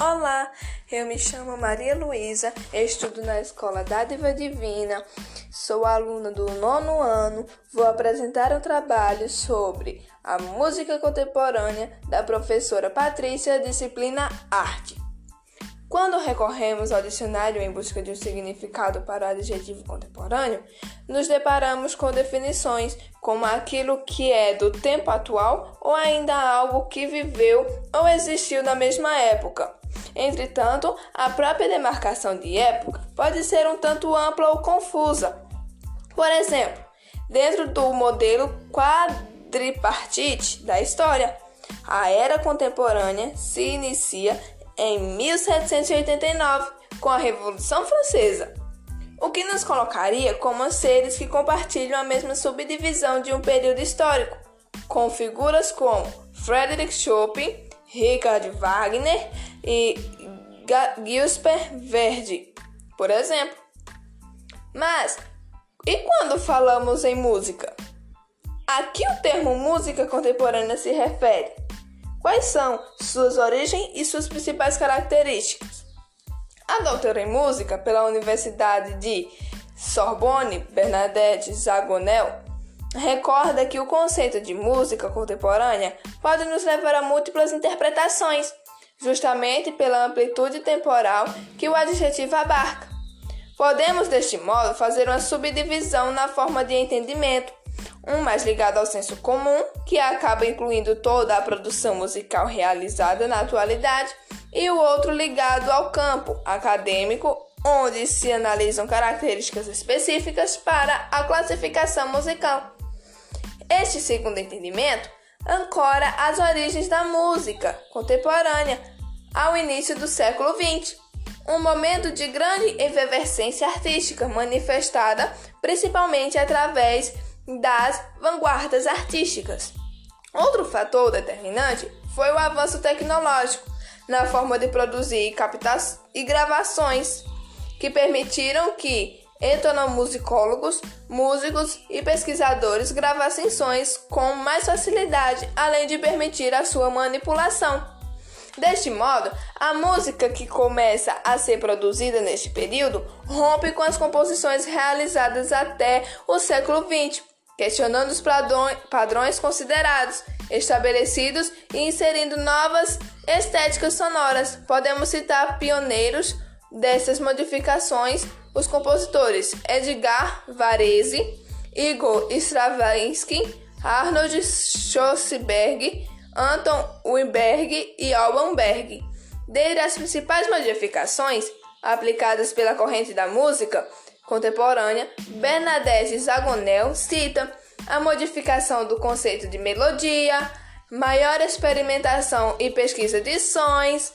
Olá, eu me chamo Maria Luísa, estudo na Escola Dádiva Divina, sou aluna do nono ano. Vou apresentar um trabalho sobre a música contemporânea da professora Patrícia, disciplina Arte. Quando recorremos ao dicionário em busca de um significado para o adjetivo contemporâneo, nos deparamos com definições como aquilo que é do tempo atual ou ainda algo que viveu ou existiu na mesma época. Entretanto, a própria demarcação de época pode ser um tanto ampla ou confusa. Por exemplo, dentro do modelo quadripartite da história, a era contemporânea se inicia em 1789, com a Revolução Francesa, o que nos colocaria como seres que compartilham a mesma subdivisão de um período histórico, com figuras como Frederick Chopin, Richard Wagner e Giuseppe Verdi, por exemplo. Mas, e quando falamos em música? A que o termo música contemporânea se refere? Quais são suas origens e suas principais características? A doutora em música pela Universidade de Sorbonne, Bernadette Zagonel, recorda que o conceito de música contemporânea pode nos levar a múltiplas interpretações, justamente pela amplitude temporal que o adjetivo abarca. Podemos, deste modo, fazer uma subdivisão na forma de entendimento, um mais ligado ao senso comum, que acaba incluindo toda a produção musical realizada na atualidade, e o outro ligado ao campo acadêmico, onde se analisam características específicas para a classificação musical. Este segundo entendimento ancora as origens da música contemporânea ao início do século XX, um momento de grande efervescência artística manifestada principalmente através das vanguardas artísticas. Outro fator determinante foi o avanço tecnológico na forma de produzir captações e gravações que permitiram que etnomusicólogos, músicos e pesquisadores gravassem sons com mais facilidade, além de permitir a sua manipulação. Deste modo, a música que começa a ser produzida neste período rompe com as composições realizadas até o século XX, questionando os padrões considerados, estabelecidos e inserindo novas estéticas sonoras. Podemos citar pioneiros dessas modificações, os compositores Edgar Varese, Igor Stravinsky, Arnold Schwarzenberg, Anton Weinberg e Alban Berg. Desde as principais modificações aplicadas pela corrente da música contemporânea, Bernadette Zagonel cita a modificação do conceito de melodia, maior experimentação e pesquisa de sons,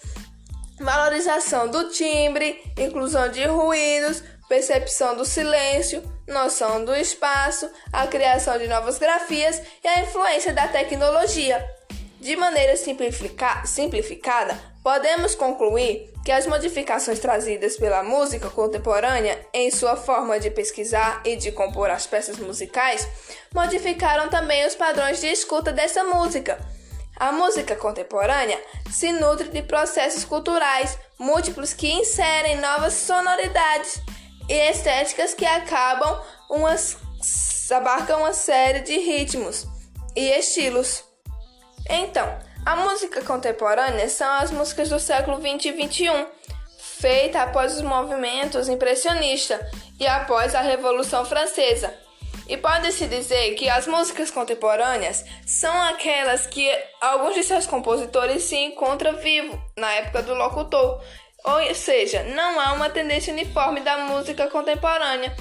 valorização do timbre, inclusão de ruídos, percepção do silêncio, noção do espaço, a criação de novas grafias e a influência da tecnologia. De maneira simplifica simplificada, podemos concluir que as modificações trazidas pela música contemporânea em sua forma de pesquisar e de compor as peças musicais modificaram também os padrões de escuta dessa música. A música contemporânea se nutre de processos culturais múltiplos que inserem novas sonoridades e estéticas que acabam umas, abarcam uma série de ritmos e estilos. Então, a música contemporânea são as músicas do século 20 e 21, feita após os movimentos impressionistas e após a Revolução Francesa. E pode-se dizer que as músicas contemporâneas são aquelas que alguns de seus compositores se encontram vivos na época do locutor, ou seja, não há uma tendência uniforme da música contemporânea.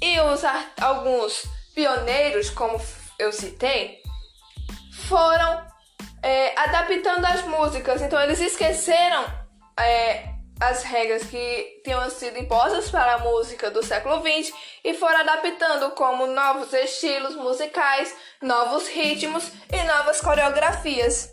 E os alguns pioneiros, como eu citei, foram é, adaptando as músicas. Então eles esqueceram é, as regras que tinham sido impostas para a música do século XX e foram adaptando como novos estilos musicais, novos ritmos e novas coreografias.